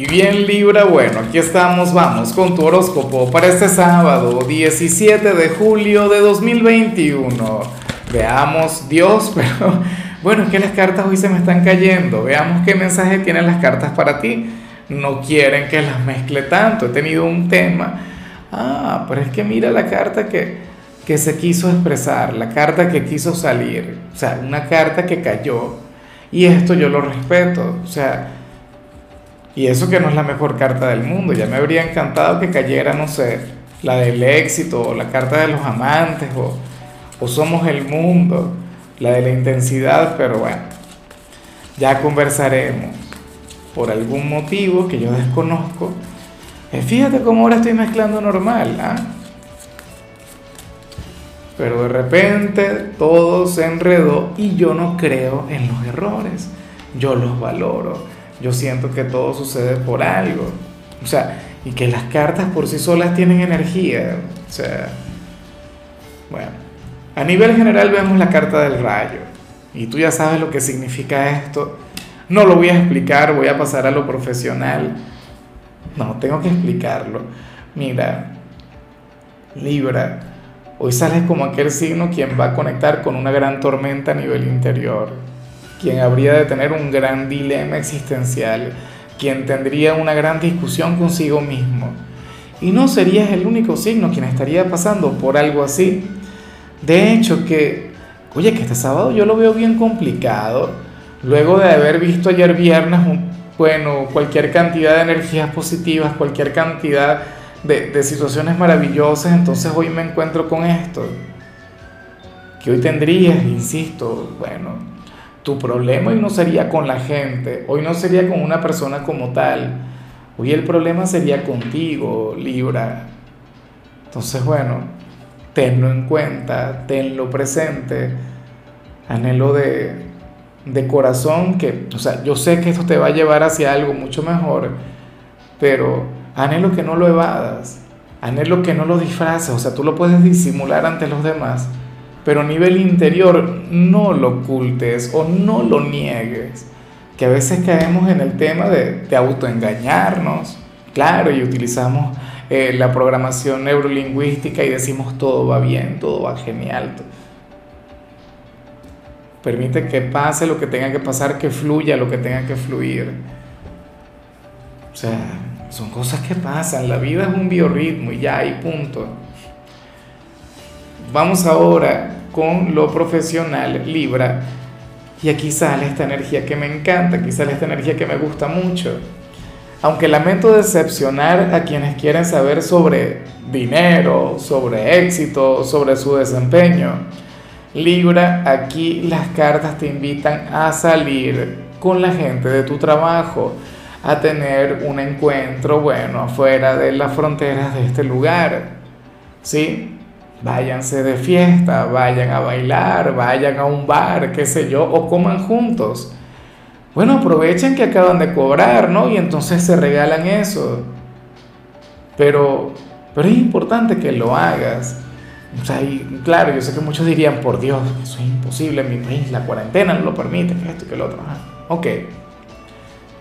Y bien Libra, bueno, aquí estamos, vamos con tu horóscopo para este sábado 17 de julio de 2021. Veamos Dios, pero bueno, es que las cartas hoy se me están cayendo. Veamos qué mensaje tienen las cartas para ti. No quieren que las mezcle tanto. He tenido un tema. Ah, pero es que mira la carta que, que se quiso expresar, la carta que quiso salir. O sea, una carta que cayó. Y esto yo lo respeto. O sea, y eso que no es la mejor carta del mundo. Ya me habría encantado que cayera, no sé, la del éxito, o la carta de los amantes, o, o somos el mundo, la de la intensidad, pero bueno, ya conversaremos. Por algún motivo que yo desconozco. Eh, fíjate cómo ahora estoy mezclando normal, ¿ah? Pero de repente todo se enredó y yo no creo en los errores. Yo los valoro yo siento que todo sucede por algo. O sea, y que las cartas por sí solas tienen energía. O sea, bueno, a nivel general vemos la carta del rayo. Y tú ya sabes lo que significa esto. No lo voy a explicar, voy a pasar a lo profesional. No, tengo que explicarlo. Mira, Libra, hoy sales como aquel signo quien va a conectar con una gran tormenta a nivel interior quien habría de tener un gran dilema existencial, quien tendría una gran discusión consigo mismo. Y no serías el único signo quien estaría pasando por algo así. De hecho, que, oye, que este sábado yo lo veo bien complicado. Luego de haber visto ayer viernes, bueno, cualquier cantidad de energías positivas, cualquier cantidad de, de situaciones maravillosas, entonces hoy me encuentro con esto. Que hoy tendrías, insisto, bueno, tu problema hoy no sería con la gente, hoy no sería con una persona como tal, hoy el problema sería contigo, Libra. Entonces, bueno, tenlo en cuenta, tenlo presente, anhelo de, de corazón que, o sea, yo sé que esto te va a llevar hacia algo mucho mejor, pero anhelo que no lo evadas, anhelo que no lo disfraces, o sea, tú lo puedes disimular ante los demás pero a nivel interior no lo ocultes o no lo niegues, que a veces caemos en el tema de, autoengañarnos, claro, y utilizamos eh, la programación neurolingüística y decimos todo va bien, todo va genial. Permite que pase lo que tenga que pasar, que fluya lo que tenga que fluir. O sea, son cosas que pasan, la vida es un biorritmo y ya hay punto. Vamos ahora con lo profesional Libra. Y aquí sale esta energía que me encanta, aquí sale esta energía que me gusta mucho. Aunque lamento decepcionar a quienes quieren saber sobre dinero, sobre éxito, sobre su desempeño, Libra, aquí las cartas te invitan a salir con la gente de tu trabajo, a tener un encuentro, bueno, afuera de las fronteras de este lugar. ¿Sí? Váyanse de fiesta, vayan a bailar, vayan a un bar, qué sé yo, o coman juntos. Bueno, aprovechen que acaban de cobrar, ¿no? Y entonces se regalan eso. Pero, pero es importante que lo hagas. O sea, y claro, yo sé que muchos dirían, por Dios, eso es imposible en mi país, la cuarentena no lo permite, que esto y que lo otro. Ok,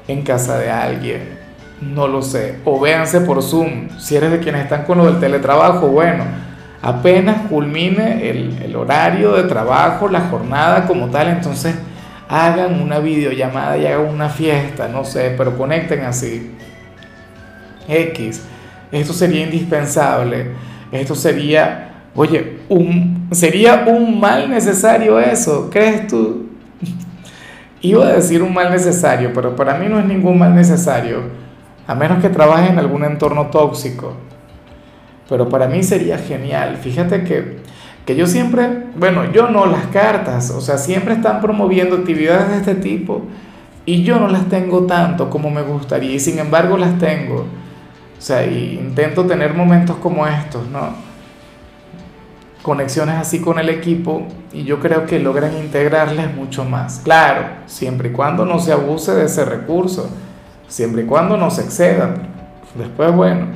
en casa de alguien, no lo sé, o véanse por Zoom, si eres de quienes están con lo del teletrabajo, bueno, apenas culmine el, horario de trabajo, la jornada como tal, entonces hagan una videollamada y hagan una fiesta, no sé, pero conecten así. X, esto sería indispensable, esto sería, oye, un, sería un mal necesario eso, ¿crees tú? Iba a decir un mal necesario, pero para mí no es ningún mal necesario, a menos que trabajes en algún entorno tóxico pero para mí sería genial. Fíjate que, que yo siempre, bueno, yo no las cartas, o sea, siempre están promoviendo actividades de este tipo y yo no las tengo tanto como me gustaría y sin embargo las tengo. O sea, y intento tener momentos como estos, ¿no? Conexiones así con el equipo y yo creo que logran integrarles mucho más. Claro, siempre y cuando no se abuse de ese recurso, siempre y cuando no se excedan. Después, bueno,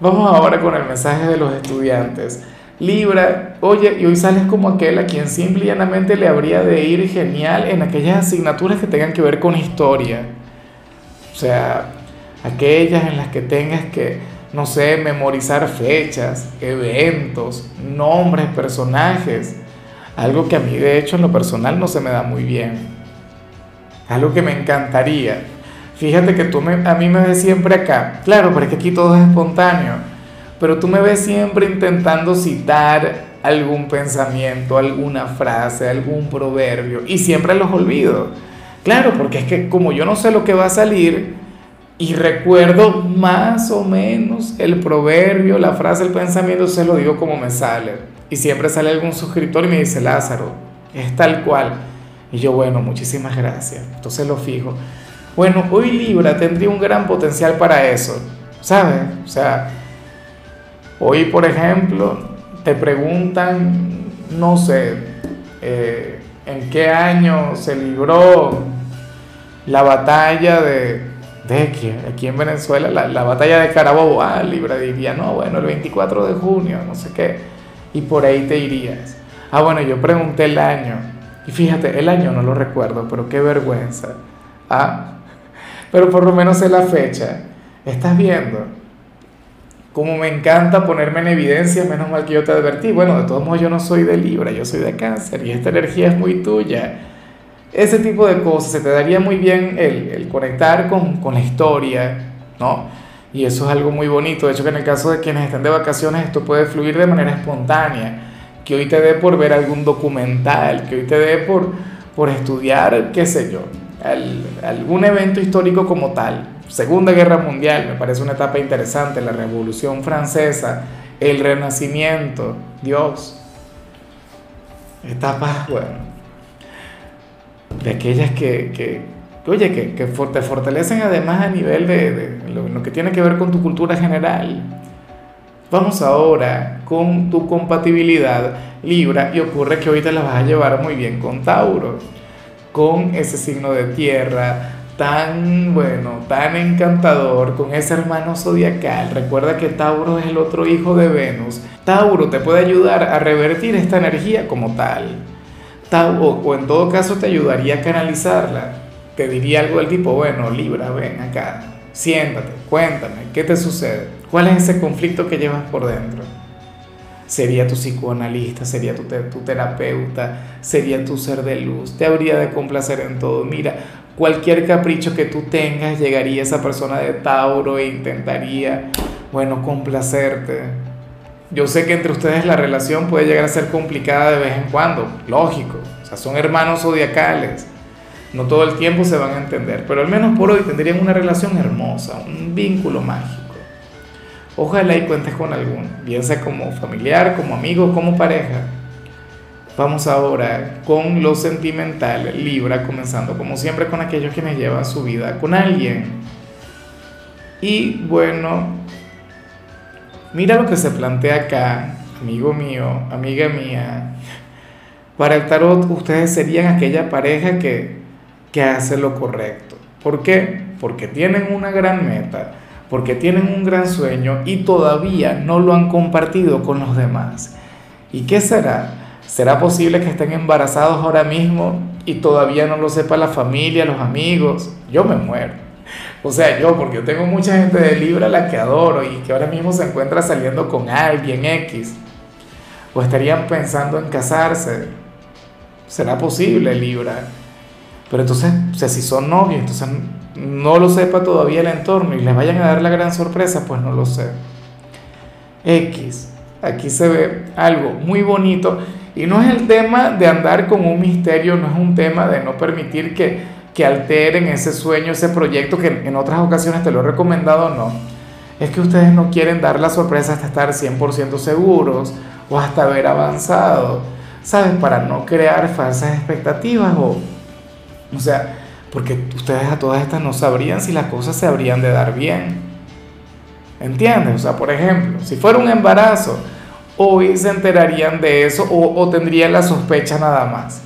Vamos ahora con el mensaje de los estudiantes. Libra, oye, y hoy sales como aquel a quien simple y llanamente le habría de ir genial en aquellas asignaturas que tengan que ver con historia. O sea, aquellas en las que tengas que, no sé, memorizar fechas, eventos, nombres, personajes, algo que a mí de hecho en lo personal no se me da muy bien, algo que me encantaría. Fíjate que tú a mí me ves siempre acá, claro, pero es que aquí todo es espontáneo, pero tú me ves siempre intentando citar algún pensamiento, alguna frase, algún proverbio, y siempre los olvido. Claro, porque es que como yo no sé lo que va a salir, y recuerdo más o menos el proverbio, la frase, el pensamiento, se lo digo como me sale. Y siempre sale algún suscriptor y me dice, Lázaro, es tal cual. Y yo, bueno, muchísimas gracias. Entonces lo fijo. Bueno, hoy Libra tendría un gran potencial para eso, ¿sabes? O sea, hoy, por ejemplo, te preguntan, no sé, eh, en qué año se libró la batalla de, de aquí, aquí en Venezuela, la, batalla de Carabobo, ah, Libra diría, no, bueno, el 24 de junio, no sé qué, y por ahí te irías. Ah, bueno, yo pregunté el año, y fíjate, el año no lo recuerdo, pero qué vergüenza. Ah, pero por lo menos sé la fecha. ¿Estás viendo? como me encanta ponerme en evidencia, menos mal que yo te advertí. Bueno, de todos modos yo no soy de Libra, yo soy de cáncer y esta energía es muy tuya. Ese tipo de cosas, se te daría muy bien el, el conectar con, con, la historia, ¿no? Y eso es algo muy bonito. De hecho, que en el caso de quienes están de vacaciones, esto puede fluir de manera espontánea. Que hoy te dé por ver algún documental, que hoy te dé por, por estudiar, qué sé yo, algún evento histórico como tal Segunda Guerra Mundial, me parece una etapa interesante, la Revolución Francesa, el Renacimiento, Dios. Etapas, bueno, de aquellas que, oye, que, te fortalecen además a nivel de, de lo, lo que tiene que ver con tu cultura general. Vamos ahora con tu compatibilidad Libra y ocurre que hoy te la vas a llevar muy bien con Tauro, con ese signo de tierra, tan bueno, tan encantador con ese hermano zodiacal. Recuerda que Tauro es el otro hijo de Venus. Tauro te puede ayudar a revertir esta energía como tal. Tauro, o en todo caso te ayudaría a canalizarla. Te diría algo del tipo, bueno, Libra, ven acá, siéntate, cuéntame, ¿qué te sucede? ¿Cuál es ese conflicto que llevas por dentro? Sería tu psicoanalista, sería tu, tu terapeuta, sería tu ser de luz, te habría de complacer en todo. Mira, cualquier capricho que tú tengas, llegaría esa persona de Tauro e intentaría, bueno, complacerte. Yo sé que entre ustedes la relación puede llegar a ser complicada de vez en cuando, lógico, o sea, son hermanos zodiacales, no todo el tiempo se van a entender, pero al menos por hoy tendrían una relación hermosa, un vínculo mágico. Ojalá y cuentes con algún, bien sea como familiar, como amigo, como pareja. Vamos ahora con lo sentimental, Libra, comenzando como siempre con aquellos quienes llevan su vida con alguien. Y bueno, mira lo que se plantea acá, amigo mío, amiga mía. Para el tarot ustedes serían aquella pareja que, que hace lo correcto. ¿Por qué? Porque tienen una gran meta, porque tienen un gran sueño y todavía no lo han compartido con los demás. ¿Y qué será? ¿Será posible que estén embarazados ahora mismo y todavía no lo sepa la familia, los amigos? Yo me muero. O sea, yo, porque tengo mucha gente de Libra a la que adoro y que ahora mismo se encuentra saliendo con alguien X. O estarían pensando en casarse. ¿Será posible, Libra? Pero entonces, o si son novios, entonces no lo sepa todavía el entorno y les vayan a dar la gran sorpresa, pues no lo sé. X. Aquí se ve algo muy bonito y no es el tema de andar con un misterio, no es un tema de no permitir que, que alteren ese sueño, ese proyecto que en otras ocasiones te lo he recomendado, no. Es que ustedes no quieren dar la sorpresa hasta estar 100% seguros o hasta haber avanzado, ¿sabes? Para no crear falsas expectativas o, o sea, porque ustedes a todas estas no sabrían si las cosas se habrían de dar bien. ¿Entiendes? O sea, por ejemplo, si fuera un embarazo, hoy se enterarían de eso o, tendrían la sospecha nada más.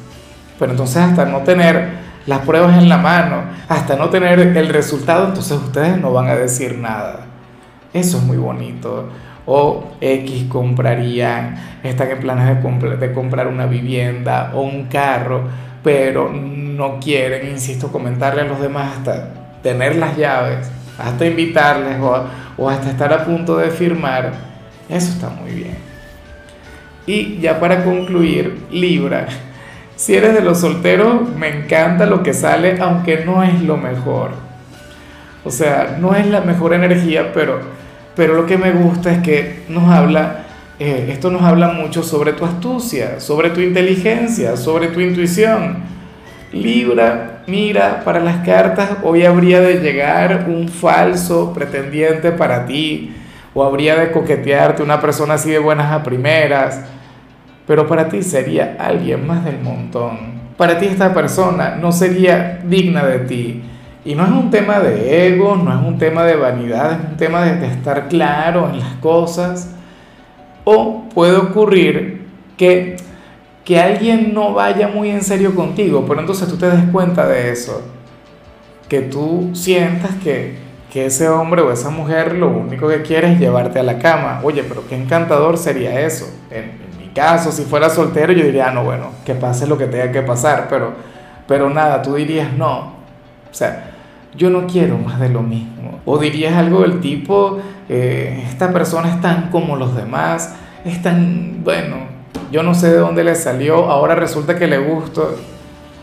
Pero entonces hasta no tener las pruebas en la mano, hasta no tener el resultado, entonces ustedes no van a decir nada. Eso es muy bonito. O X comprarían, están en planes de, comprar una vivienda o un carro, pero no quieren, insisto, comentarle a los demás hasta, tener las llaves, hasta invitarles o, hasta estar a punto de firmar, eso está muy bien. Y ya para concluir, Libra, si eres de los solteros, me encanta lo que sale, aunque no es lo mejor. O sea, no es la mejor energía, pero, pero lo que me gusta es que nos habla, eh, esto nos habla mucho sobre tu astucia, sobre tu inteligencia, sobre tu intuición. Libra, mira, para las cartas hoy habría de llegar un falso pretendiente para ti, o habría de coquetearte una persona así de buenas a primeras pero para ti sería alguien más del montón. Para ti esta persona no sería digna de ti. Y no es un tema de ego, no es un tema de vanidad, es un tema de, estar claro en las cosas. O puede ocurrir que, que alguien no vaya muy en serio contigo, pero entonces tú te des cuenta de eso. Que tú sientas que, que ese hombre o esa mujer lo único que quiere es llevarte a la cama. Oye, pero qué encantador sería eso caso, si fuera soltero, yo diría, ah, no, bueno, que pase lo que tenga que pasar, pero, pero nada, tú dirías, no, o sea, yo no quiero más de lo mismo. O dirías algo del tipo, eh, esta persona es tan como los demás, es tan, bueno, yo no sé de dónde le salió, ahora resulta que le gusto.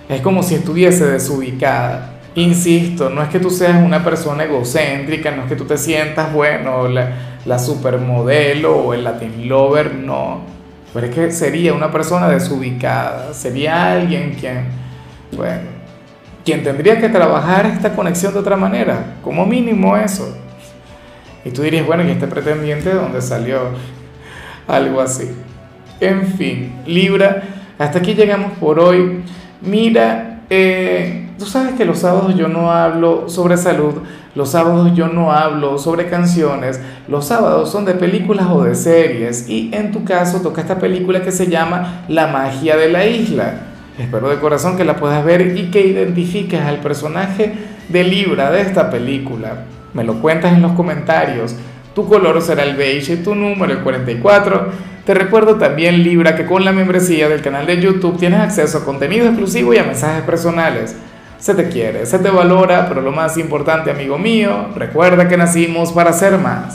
Es como si estuviese desubicada. Insisto, no es que tú seas una persona egocéntrica, no es que tú te sientas, bueno, la, supermodelo o el Latin lover, no pero es que sería una persona desubicada, sería alguien quien, bueno, quien tendría que trabajar esta conexión de otra manera, como mínimo eso. Y tú dirías, bueno, ¿y este pretendiente de dónde salió? Algo así. En fin, Libra, hasta aquí llegamos por hoy. Mira, eh, Tú sabes que los sábados yo no hablo sobre salud, los sábados yo no hablo sobre canciones, los sábados son de películas o de series y en tu caso toca esta película que se llama La magia de la isla. Espero de corazón que la puedas ver y que identifiques al personaje de Libra de esta película. Me lo cuentas en los comentarios. Tu color será el beige y tu número el 44. Te recuerdo también Libra que con la membresía del canal de YouTube tienes acceso a contenido exclusivo y a mensajes personales. Se te quiere, se te valora, pero lo más importante, amigo mío, recuerda que nacimos para ser más.